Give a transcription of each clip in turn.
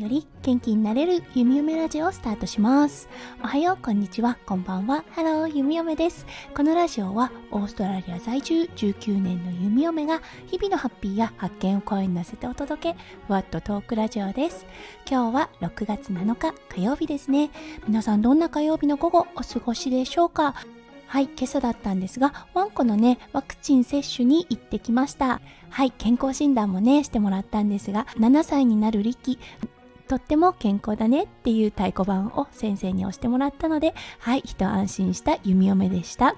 より元気になれるゆみおめラジオをスタートします。おはようこんにちは。こんばんは。ハローゆみおめです。このラジオはオーストラリア在住19年のゆみおめが日々のハッピーや発見を声に乗せてお届けふわっとトークラジオです。今日は6月7日火曜日ですね。皆さんどんな火曜日の午後お過ごしでしょうか？はい、今朝だったんですが、ワンコのね、ワクチン接種に行ってきました。はい、健康診断もね、してもらったんですが、7歳になる力、とっても健康だねっていう太鼓判を先生に押してもらったので、はい、一安心した弓嫁でした。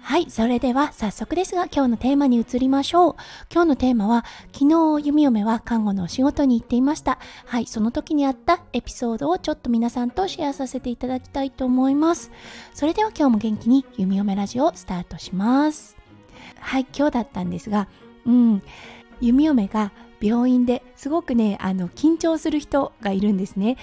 はい、それでは早速ですが今日のテーマに移りましょう。今日のテーマは昨日弓嫁は看護のお仕事に行っていました。はい、その時にあったエピソードをちょっと皆さんとシェアさせていただきたいと思います。それでは今日も元気に弓嫁ラジオをスタートします。はい、今日だったんですが、うん、弓嫁が病院ですごくね、あの緊張する人がいるんですね。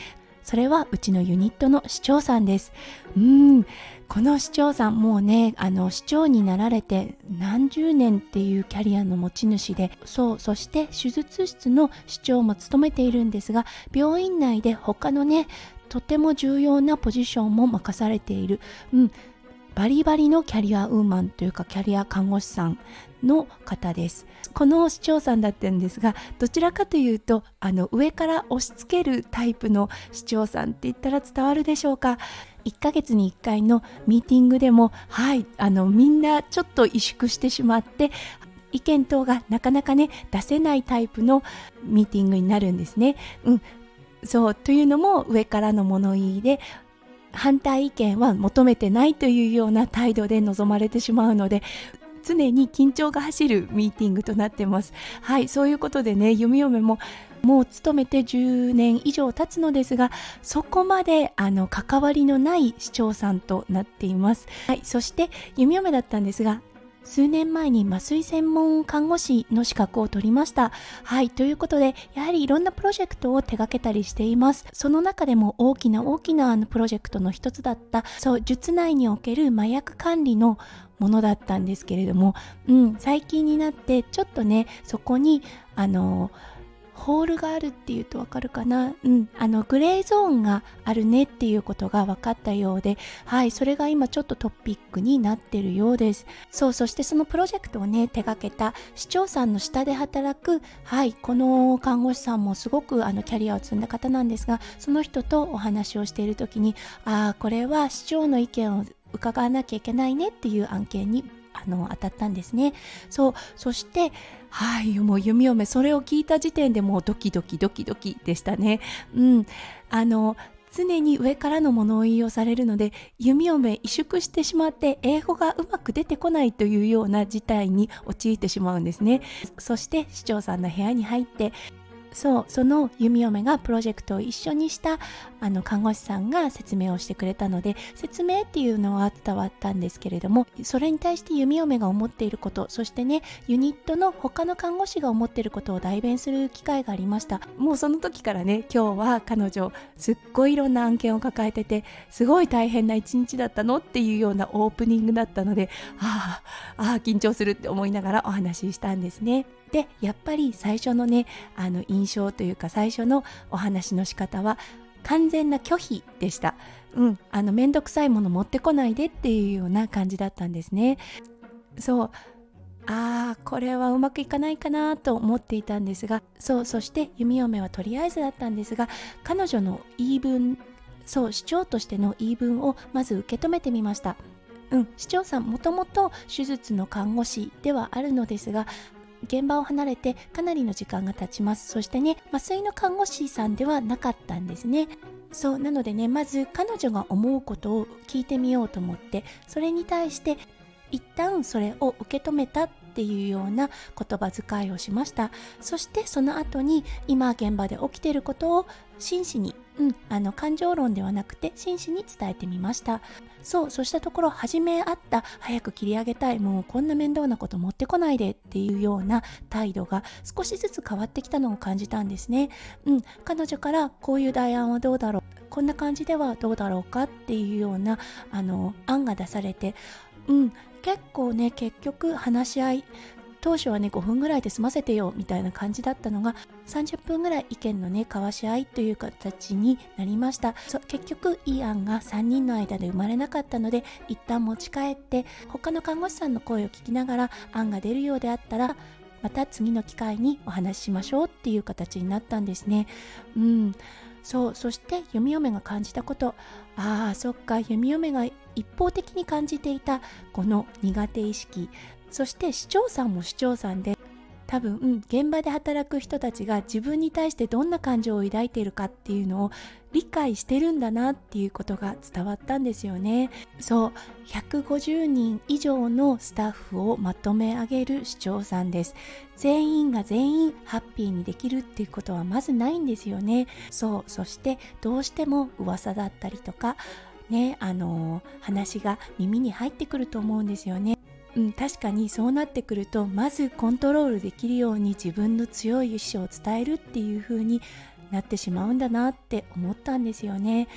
それはうちのユニットの市長さんです。うん、この市長さんもうね、あの市長になられて何十年っていうキャリアの持ち主で、そう、そして手術室の市長も務めているんですが、病院内で他のね、とても重要なポジションも任されている。うん、バリバリのキャリアウーマンというかキャリア看護師さんの方です。この市長さんだったんですがどちらかというとあの上から押し付けるタイプの市長さんって言ったら伝わるでしょうか？1ヶ月に1回のミーティングでもはいあのみんなちょっと萎縮してしまって意見等がなかなかね出せないタイプのミーティングになるんですね。うん、そうというのも上からの物言いで反対意見は求めてないというような態度で臨まれてしまうので常に緊張が走るミーティングとなってます。はいそういうことでね弓嫁ももう勤めて10年以上経つのですがそこまであの関わりのない市長さんとなっています。はいそして弓嫁だったんですが数年前に麻酔専門看護師の資格を取りました。はい、ということで、やはりいろんなプロジェクトを手掛けたりしています。その中でも大きな大きなプロジェクトの一つだった、そう、術内における麻薬管理のものだったんですけれども、うん、最近になってちょっとね、そこに、あのホールがあるっていうとわかるかな？うん、あのグレーゾーンがあるねっていうことが分かったようで、はい、それが今ちょっとトピックになってるようです。そう、そしてそのプロジェクトをね、手掛けた市長さんの下で働く、はい、この看護師さんもすごくあのキャリアを積んだ方なんですが、その人とお話をしている時に、ああ、これは市長の意見を伺わなきゃいけないねっていう案件にあの当たったんですね。そうそしてはいもう弓嫁それを聞いた時点でもうドキドキドキドキでしたね。うんあの常に上からの物言いをされるので弓嫁萎縮してしまって英語がうまく出てこないというような事態に陥ってしまうんですねそして市長さんの部屋に入ってそうその弓嫁がプロジェクトを一緒にしたあの看護師さんが説明をしてくれたので説明っていうのは伝わったんですけれどもそれに対して弓嫁が思っていることそしてねユニットの他の看護師が思っていることを代弁する機会がありました。もうその時からね今日は彼女すっごいいろんな案件を抱えててすごい大変な一日だったのっていうようなオープニングだったのでああ緊張するって思いながらお話ししたんですね。でやっぱり最初のねあの印象というか最初のお話の仕方は完全な拒否でした。うん、あの面倒くさいもの持ってこないでっていうような感じだったんですね。そうああこれはうまくいかないかなと思っていたんですがそうそして弓嫁はとりあえずだったんですが彼女の言い分そう市長としての言い分をまず受け止めてみましたうん、市長さんもともと手術の看護師ではあるのですが現場を離れてかなりの時間が経ちます。そしてね麻酔の看護師さんではなかったんですね。そうなのでねまず彼女が思うことを聞いてみようと思ってそれに対して一旦それを受け止めたっていうような言葉遣いをしました。そしてその後に今現場で起きていることを真摯に、うん、あの感情論ではなくて真摯に伝えてみました。そうそうしたところ初めあった早く切り上げたい。もうこんな面倒なこと持ってこないでっていうような態度が少しずつ変わってきたのを感じたんですね。うん。彼女からこういう代案はどうだろう。こんな感じではどうだろうかっていうようなあの案が出されて。うん。結構ね結局話し合い当初はね5分ぐらいで済ませてよみたいな感じだったのが30分ぐらい意見のね交わし合いという形になりました。結局いい案が3人の間で生まれなかったので一旦持ち帰って他の看護師さんの声を聞きながら案が出るようであったらまた次の機会にお話ししましょうっていう形になったんですね。うん。そうそして弓嫁が感じたこと。ああそっか弓嫁が一方的に感じていたこの苦手意識。そして市長さんも市長さんで多分、現場で働く人たちが自分に対してどんな感情を抱いているかっていうのを理解してるんだなっていうことが伝わったんですよね。そう150人以上のスタッフをまとめ上げる市長さんです。全員が全員ハッピーにできるっていうことはまずないんですよね。そうそしてどうしても噂だったりとかねあのー、話が耳に入ってくると思うんですよね。うん、確かにそうなってくるとまずコントロールできるように自分の強い意志を伝えるっていう風になってしまうんだなって思ったんですよね。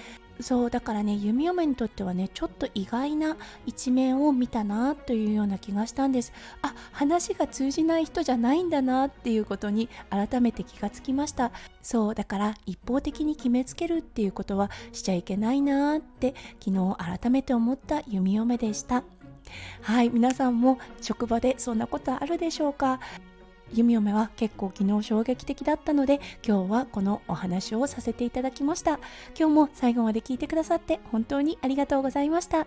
そうだからね弓嫁にとってはねちょっと意外な一面を見たなというような気がしたんです。あ話が通じない人じゃないんだなっていうことに改めて気がつきました。そうだから一方的に決めつけるっていうことはしちゃいけないなって昨日改めて思った弓嫁でした。はい皆さんも職場でそんなことあるでしょうか？弓嫁は結構昨日衝撃的だったので今日はこのお話をさせていただきました。今日も最後まで聞いてくださって本当にありがとうございました。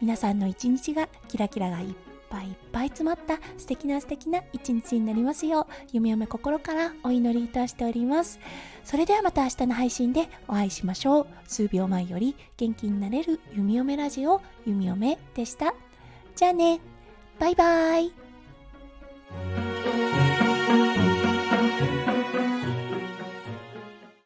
皆さんの一日がキラキラがいっぱいいっぱい詰まった素敵な素敵な一日になりますよう弓嫁心からお祈りいたしております。それではまた明日の配信でお会いしましょう。数秒前より元気になれる弓嫁ラジオ弓嫁でした。じゃあね。バイバイ。